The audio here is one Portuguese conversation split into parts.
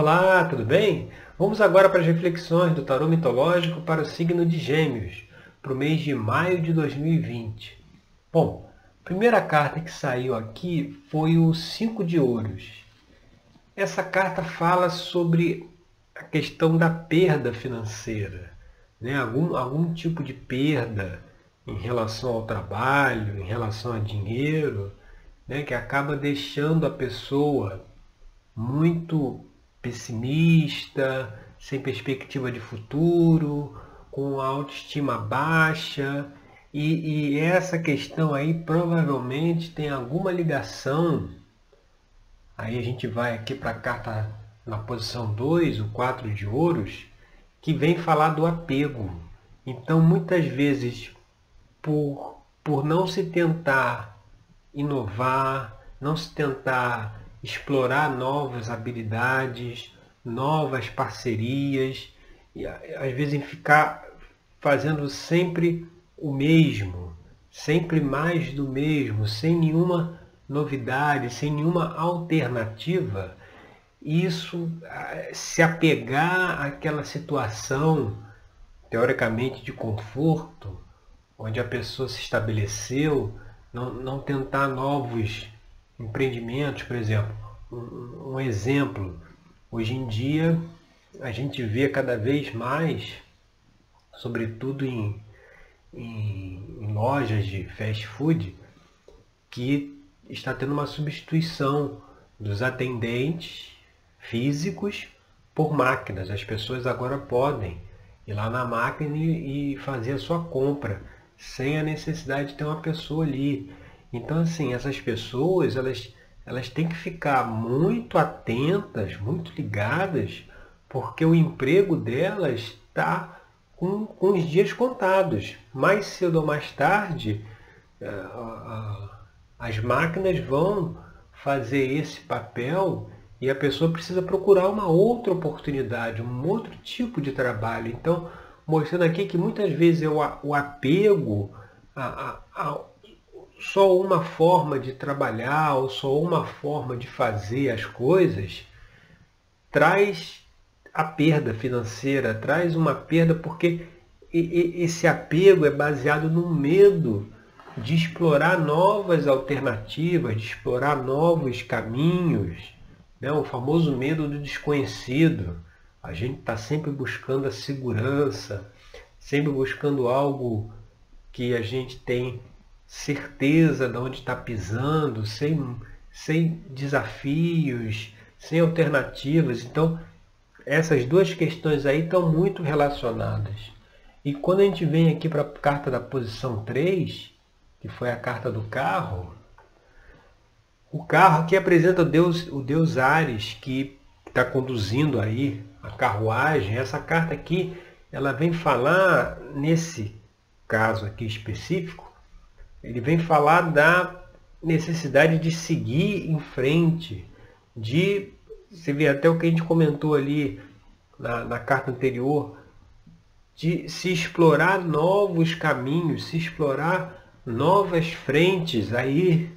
Olá, tudo bem? Vamos agora para as reflexões do tarô mitológico para o signo de Gêmeos, para o mês de maio de 2020. Bom, a primeira carta que saiu aqui foi o Cinco de Ouros. Essa carta fala sobre a questão da perda financeira, né? algum, algum tipo de perda em relação ao trabalho, em relação a dinheiro, né? que acaba deixando a pessoa muito pessimista, sem perspectiva de futuro, com autoestima baixa. E, e essa questão aí provavelmente tem alguma ligação. Aí a gente vai aqui para a carta na posição 2, o 4 de ouros, que vem falar do apego. Então, muitas vezes, por, por não se tentar inovar, não se tentar explorar novas habilidades, novas parcerias, e às vezes ficar fazendo sempre o mesmo, sempre mais do mesmo, sem nenhuma novidade, sem nenhuma alternativa, isso se apegar àquela situação teoricamente de conforto, onde a pessoa se estabeleceu, não, não tentar novos empreendimentos, por exemplo. Um, exemplo, hoje em dia a gente vê cada vez mais, sobretudo em, em lojas de fast food, que está tendo uma substituição dos atendentes físicos por máquinas. As pessoas agora podem ir lá na máquina e fazer a sua compra sem a necessidade de ter uma pessoa ali. Então, assim, essas pessoas, elas, elas têm que ficar muito atentas, muito ligadas, porque o emprego delas está com, com os dias contados. Mais cedo ou mais tarde, eh, as máquinas vão fazer esse papel e a pessoa precisa procurar uma outra oportunidade, um outro tipo de trabalho. Então, mostrando aqui que muitas vezes é o apego a, a, a só uma forma de trabalhar ou só uma forma de fazer as coisas traz a perda financeira, traz uma perda porque esse apego é baseado no medo de explorar novas alternativas, de explorar novos caminhos, né? o famoso medo do desconhecido. A gente está sempre buscando a segurança, sempre buscando algo que a gente tem certeza de onde está pisando, sem, sem desafios, sem alternativas. Então, essas duas questões aí estão muito relacionadas. E quando a gente vem aqui para a carta da posição 3, que foi a carta do carro, o carro aqui apresenta o Deus, o Deus Ares, que está conduzindo aí a carruagem. Essa carta aqui, ela vem falar, nesse caso aqui específico, ele vem falar da necessidade de seguir em frente, de, você vê até o que a gente comentou ali na, na carta anterior, de se explorar novos caminhos, se explorar novas frentes. Aí,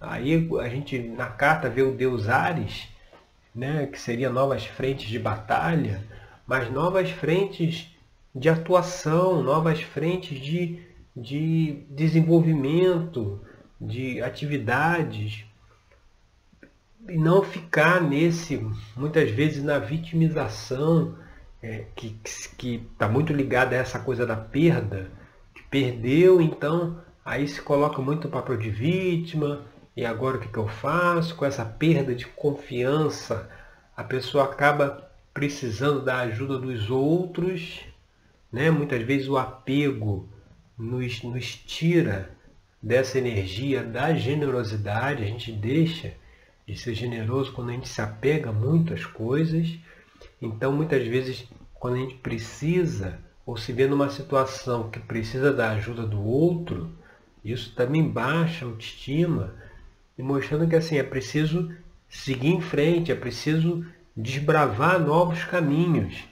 aí a gente na carta vê o Deus Ares, né, que seria novas frentes de batalha, mas novas frentes de atuação, novas frentes de de desenvolvimento, de atividades, e não ficar nesse, muitas vezes, na vitimização, é, que está muito ligada a essa coisa da perda, que perdeu, então aí se coloca muito o papel de vítima, e agora o que, que eu faço? Com essa perda de confiança, a pessoa acaba precisando da ajuda dos outros, né? muitas vezes o apego nos, nos tira dessa energia da generosidade, a gente deixa de ser generoso quando a gente se apega muito às coisas. Então, muitas vezes, quando a gente precisa ou se vê numa situação que precisa da ajuda do outro, isso também baixa a autoestima e mostrando que assim é preciso seguir em frente, é preciso desbravar novos caminhos.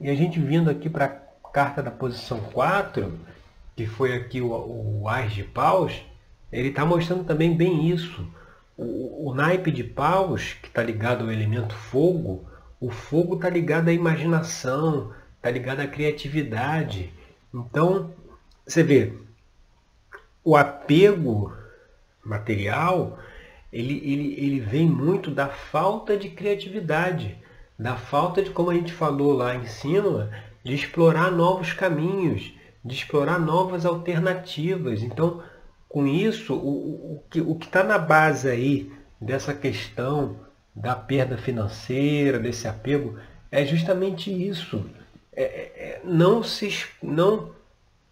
E a gente vindo aqui para a carta da posição 4, que foi aqui o, o de Paus, ele está mostrando também bem isso. O, o, naipe de paus, que está ligado ao elemento fogo, O fogo está ligado à imaginação, está ligado à criatividade. Então, você vê, o apego material, ele, ele, ele vem muito da falta de criatividade, da falta de, como a gente falou lá em cima, de explorar novos caminhos, de explorar novas alternativas. Então, com isso, o, o, o que está na base aí dessa questão da perda financeira, desse apego, é justamente isso. É, é, é não, se, não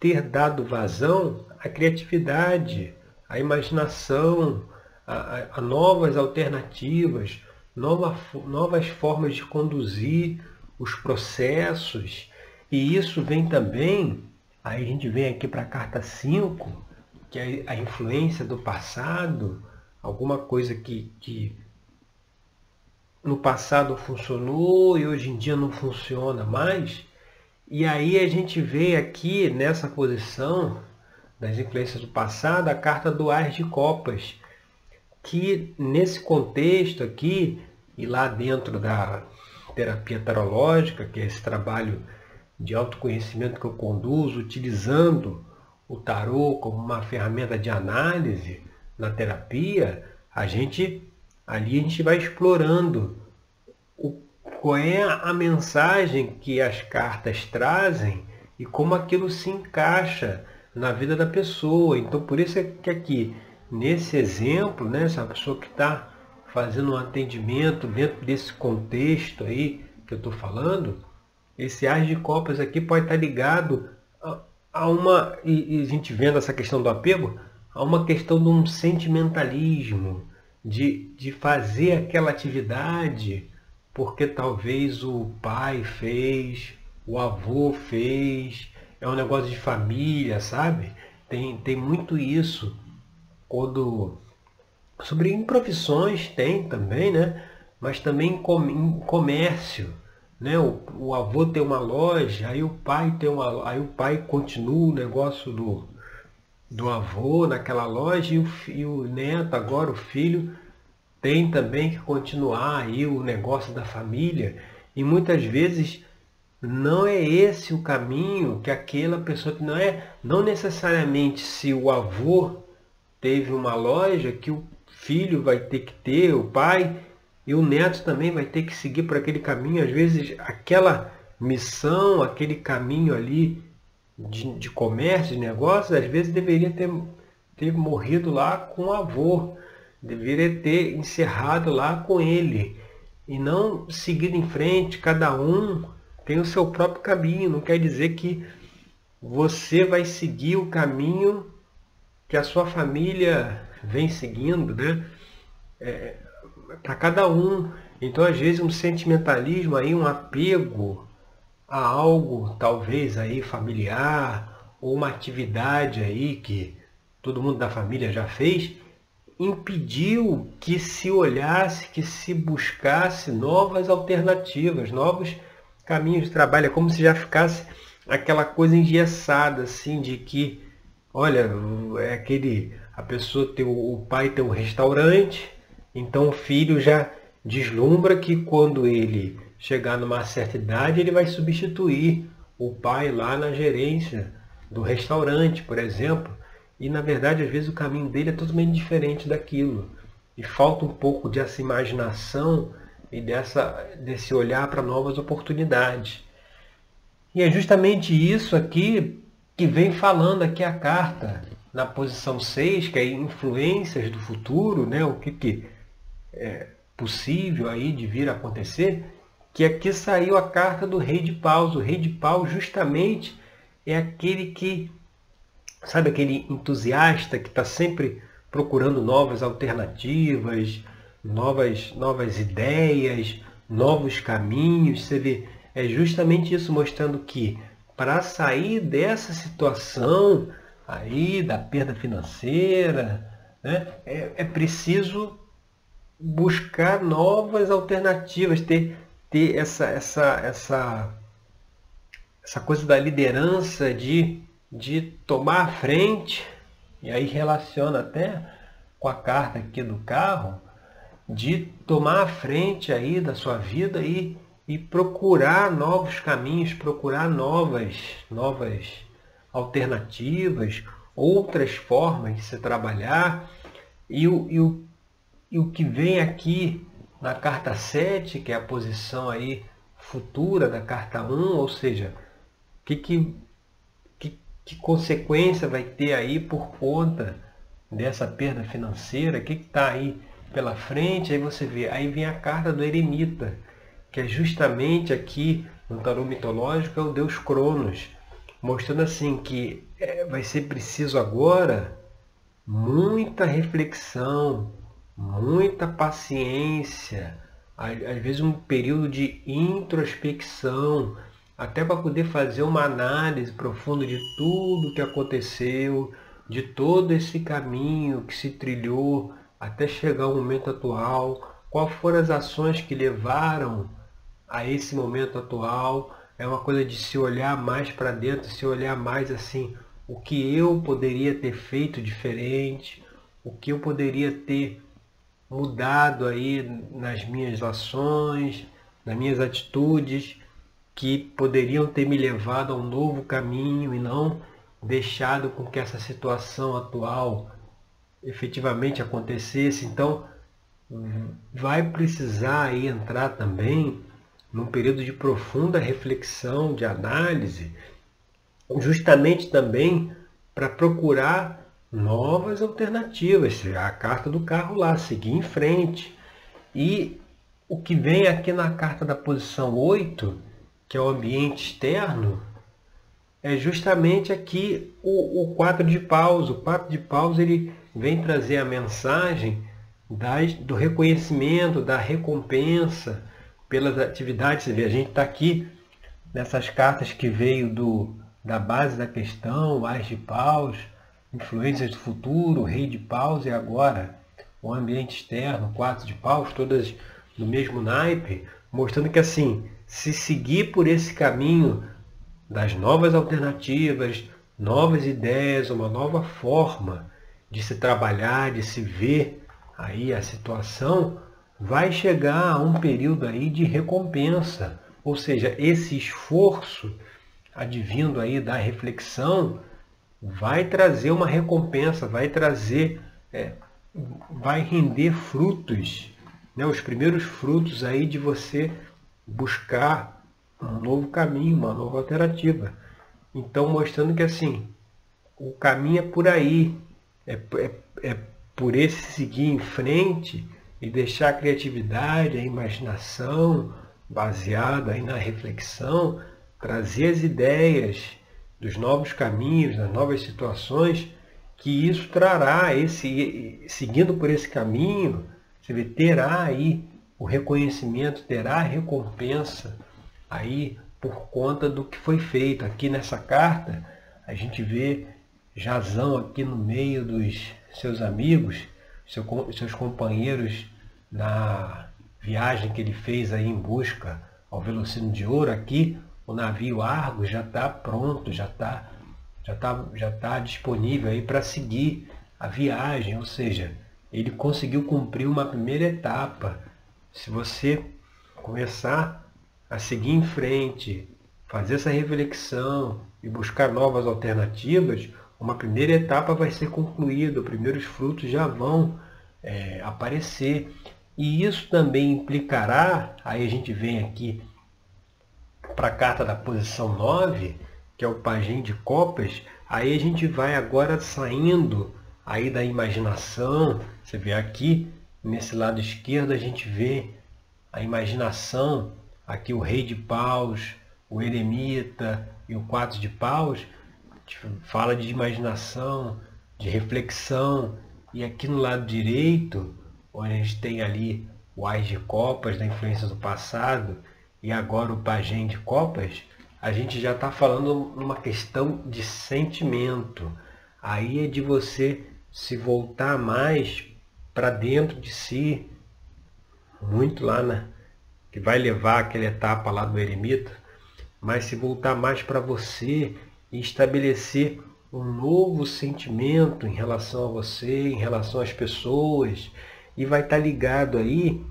ter dado vazão à criatividade, à imaginação, a, a novas alternativas, nova, novas formas de conduzir os processos. E isso vem também, aí a gente vem aqui para a carta 5, que é a influência do passado, alguma coisa que, que no passado funcionou e hoje em dia não funciona mais. E aí a gente vê aqui nessa posição das influências do passado a carta do Ás de Copas, que nesse contexto aqui e lá dentro da terapia tarológica, que é esse trabalho de autoconhecimento que eu conduzo, utilizando o tarô como uma ferramenta de análise na terapia, a gente ali a gente vai explorando o, qual é a mensagem que as cartas trazem e como aquilo se encaixa na vida da pessoa. Então por isso é que aqui, nesse exemplo, né, essa pessoa que está fazendo um atendimento dentro desse contexto aí que eu estou falando, esse ar de copas aqui pode estar ligado a, a uma, e, e, a gente vendo essa questão do apego, a uma questão de um sentimentalismo, de, de fazer aquela atividade porque talvez o pai fez, o avô fez, é um negócio de família, sabe? Tem, tem muito isso. Quando sobre improvisões tem também, né? Mas também em comércio né? O, o, avô tem uma loja, aí o pai tem uma, aí o pai continua o negócio do, do avô naquela loja e o, e o neto agora o filho tem também que continuar aí o negócio da família e muitas vezes não é esse o caminho que aquela pessoa que não é não necessariamente se o avô teve uma loja que o filho vai ter que ter o pai e o neto também vai ter que seguir por aquele caminho. Às vezes, aquela missão, aquele caminho ali de, de comércio, de negócios, às vezes deveria ter, ter morrido lá com o avô. Deveria ter encerrado lá com ele. E não seguir em frente, cada um tem o seu próprio caminho. Não quer dizer que você vai seguir o caminho que a sua família vem seguindo, né? É, para cada um. Então, às vezes, um sentimentalismo aí, um apego a algo talvez aí familiar ou uma atividade aí que todo mundo da família já fez, impediu que se olhasse, que se buscasse novas alternativas, novos caminhos de trabalho. É como se já ficasse aquela coisa engessada, assim, de que, olha, é aquele, a pessoa tem o pai tem um restaurante, então o filho já deslumbra que quando ele chegar numa certa idade, ele vai substituir o pai lá na gerência do restaurante, por exemplo. E na verdade, às vezes o caminho dele é totalmente diferente daquilo. E falta um pouco dessa imaginação e dessa, desse olhar para novas oportunidades. E é justamente isso aqui que vem falando aqui a carta, na posição 6, que é influências do futuro, né? o que, que é, possível aí de vir a acontecer, que aqui saiu a carta do rei de paus. O rei de paus justamente é aquele que, sabe aquele entusiasta que está sempre procurando novas alternativas, novas, novas ideias, novos caminhos. Você vê, é justamente isso mostrando que para sair dessa situação aí da perda financeira, né, é, é preciso buscar novas alternativas, ter, ter essa, essa, essa, essa coisa da liderança de, de tomar a frente, e aí relaciona até com a carta aqui do carro, de tomar a frente aí da sua vida e, e procurar novos caminhos, procurar novas, novas alternativas, outras formas de se trabalhar. E o, e o, e o que vem aqui na carta 7, que é a posição aí futura da carta 1, ou seja, que, que, que, que consequência vai ter aí por conta dessa perda financeira, o que está aí pela frente, aí você vê, aí vem a carta do eremita, que é justamente aqui no tarô mitológico é o deus Cronos, mostrando assim que é, vai ser preciso agora muita reflexão, muita paciência, às vezes um período de introspecção, até para poder fazer uma análise profunda de tudo que aconteceu, de todo esse caminho que se trilhou até chegar ao momento atual, quais foram as ações que levaram a esse momento atual. É uma coisa de se olhar mais para dentro, se olhar mais assim, o que eu poderia ter feito diferente, o que eu poderia ter mudado aí nas minhas ações, nas minhas atitudes, que poderiam ter me levado a um novo caminho e não deixado com que essa situação atual efetivamente acontecesse. Então, vai precisar aí entrar também num período de profunda reflexão, de análise, justamente também para procurar novas alternativas, a carta do carro lá, seguir em frente. E o que vem aqui na carta da posição 8, que é o ambiente externo, é justamente aqui o, o 4 de paus. O 4 de paus ele vem trazer a mensagem das, do reconhecimento, da recompensa pelas atividades. A gente está aqui nessas cartas que veio do, da base da questão, As de paus, influências do futuro, rei de paus e agora o ambiente externo, quatro de paus, todas do mesmo naipe, mostrando que assim, se seguir por esse caminho das novas alternativas, novas ideias, uma nova forma de se trabalhar, de se ver aí a situação, vai chegar a um período aí de recompensa. Ou seja, esse esforço advindo aí da reflexão vai trazer uma recompensa, vai trazer, é, vai render frutos, né? os primeiros frutos aí de você buscar um novo caminho, uma nova alternativa. Então mostrando que assim, o caminho é por aí, é, é, é por esse seguir em frente e deixar a criatividade, a imaginação baseada aí na reflexão, trazer as ideias dos novos caminhos, das novas situações, que isso trará, esse, seguindo por esse caminho, você vê, terá aí o reconhecimento, terá recompensa aí por conta do que foi feito. Aqui nessa carta, a gente vê Jazão aqui no meio dos seus amigos, seus companheiros na viagem que ele fez aí em busca ao Velocino de Ouro aqui, o navio Argos já está pronto, já está já tá, já tá disponível aí para seguir a viagem, ou seja, ele conseguiu cumprir uma primeira etapa. Se você começar a seguir em frente, fazer essa reflexão e buscar novas alternativas, uma primeira etapa vai ser concluída, os primeiros frutos já vão é, aparecer. E isso também implicará, aí a gente vem aqui para a carta da posição 9, que é o pajem de copas, aí a gente vai agora saindo aí da imaginação. Você vê aqui, nesse lado esquerdo, a gente vê a imaginação, aqui o rei de paus, o eremita e o quatro de paus, fala de imaginação, de reflexão, e aqui no lado direito, onde a gente tem ali o Ais de Copas, da influência do passado, e agora o pajem de copas, a gente já está falando numa questão de sentimento. Aí é de você se voltar mais para dentro de si, muito lá na que vai levar aquela etapa lá do eremita, mas se voltar mais para você e estabelecer um novo sentimento em relação a você, em relação às pessoas, e vai estar tá ligado aí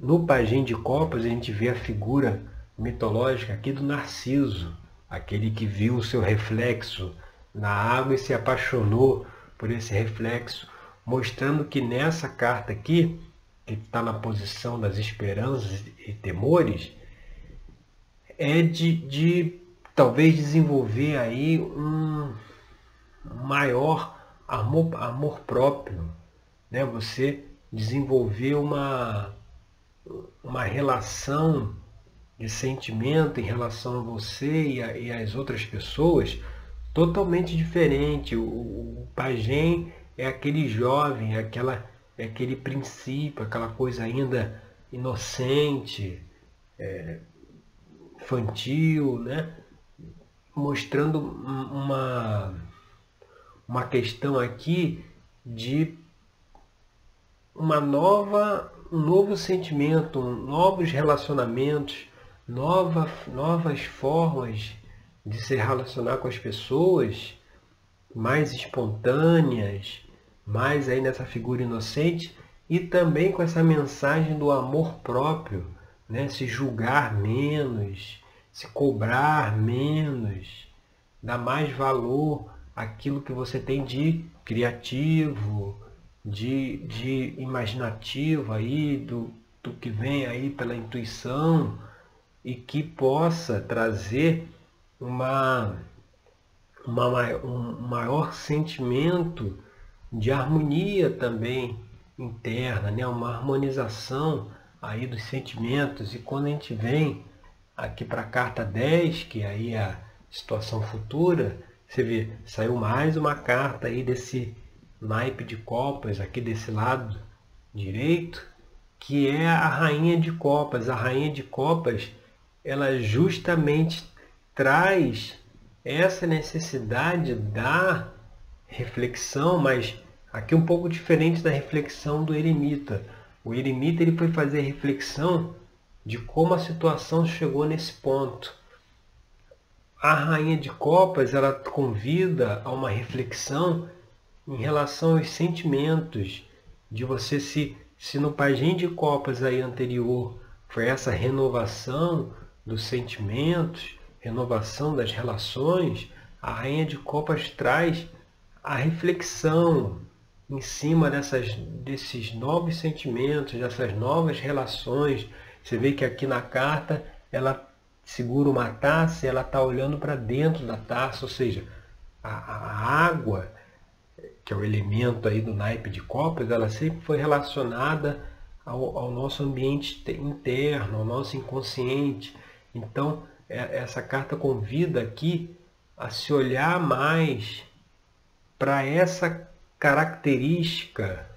no Pajem de Copas a gente vê a figura mitológica aqui do Narciso, aquele que viu o seu reflexo na água e se apaixonou por esse reflexo, mostrando que nessa carta aqui, que está na posição das esperanças e temores, é de, de talvez desenvolver aí um maior amor, amor próprio, né? Você desenvolver uma, uma relação de sentimento em relação a você e, a, e as outras pessoas totalmente diferente. O, o pajem é aquele jovem, é, aquela, é aquele princípio, aquela coisa ainda inocente, é, infantil, né? mostrando uma, uma questão aqui de uma nova, um novo sentimento, novos relacionamentos, nova, novas formas de se relacionar com as pessoas, mais espontâneas, mais aí nessa figura inocente e também com essa mensagem do amor próprio, né? se julgar menos, se cobrar menos, dar mais valor àquilo que você tem de criativo, de, de imaginativo aí, do, do que vem aí pela intuição e que possa trazer uma, uma, um maior sentimento de harmonia também interna, né? uma harmonização aí dos sentimentos. E quando a gente vem aqui para a carta 10, que aí é a situação futura, você vê, saiu mais uma carta aí desse naipe de copas, aqui desse lado direito, que é a rainha de copas. A rainha de copas, ela justamente traz essa necessidade da reflexão, mas aqui um pouco diferente da reflexão do eremita. O eremita ele foi fazer reflexão de como a situação chegou nesse ponto. A rainha de copas ela convida a uma reflexão em relação aos sentimentos de você se se no pajem de copas aí anterior foi essa renovação dos sentimentos, renovação das relações, a Rainha de Copas traz a reflexão em cima dessas, desses novos sentimentos, dessas novas relações. Você vê que aqui na carta ela segura uma taça e ela está olhando para dentro da taça, ou seja, a, a, água, que é o elemento aí do naipe de copas, ela sempre foi relacionada ao, ao nosso ambiente interno, ao nosso inconsciente. Então, é, essa carta convida aqui a se olhar mais para essa característica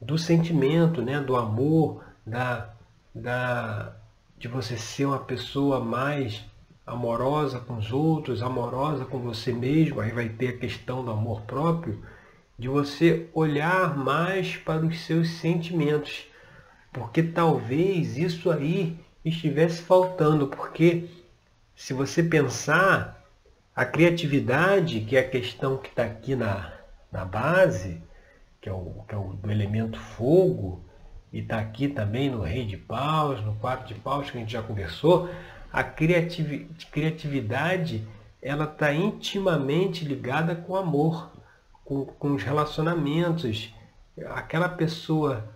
do sentimento, né, do amor, da, da, de você ser uma pessoa mais amorosa com os outros, amorosa com você mesmo, aí vai ter a questão do amor próprio, de você olhar mais para os seus sentimentos, porque talvez isso aí estivesse faltando, porque se você pensar, a criatividade, que é a questão que está aqui na, na base, que é, o, que é o do elemento fogo, e está aqui também no rei de paus, no quatro de paus, que a gente já conversou, a criativ criatividade ela está intimamente ligada com o amor, com, com os relacionamentos. Aquela pessoa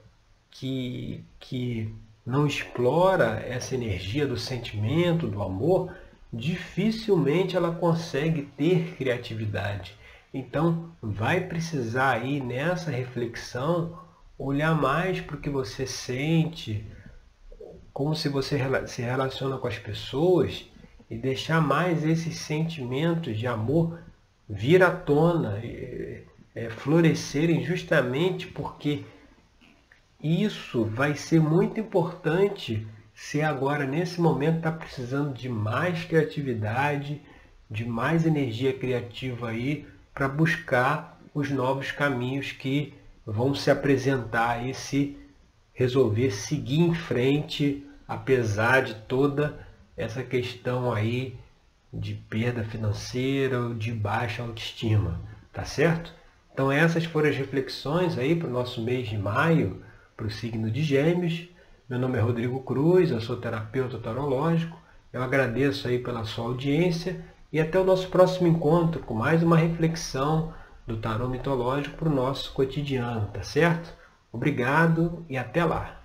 que, que não explora essa energia do sentimento, do amor, dificilmente ela consegue ter criatividade. Então, vai precisar aí nessa reflexão olhar mais para o que você sente, como se você se relaciona com as pessoas e deixar mais esses sentimentos de amor vir à tona, é, florescerem justamente porque isso vai ser muito importante se agora, nesse momento, está precisando de mais criatividade, de mais energia criativa aí para buscar os novos caminhos que vão se apresentar e se resolver seguir em frente, apesar de toda essa questão aí de perda financeira ou de baixa autoestima, tá certo? Então essas foram as reflexões aí para o nosso mês de maio para o signo de Gêmeos. Meu nome é Rodrigo Cruz, eu sou terapeuta tarológico. Eu agradeço aí pela sua audiência e até o nosso próximo encontro com mais uma reflexão do tarô mitológico para o nosso cotidiano, tá certo? Obrigado e até lá!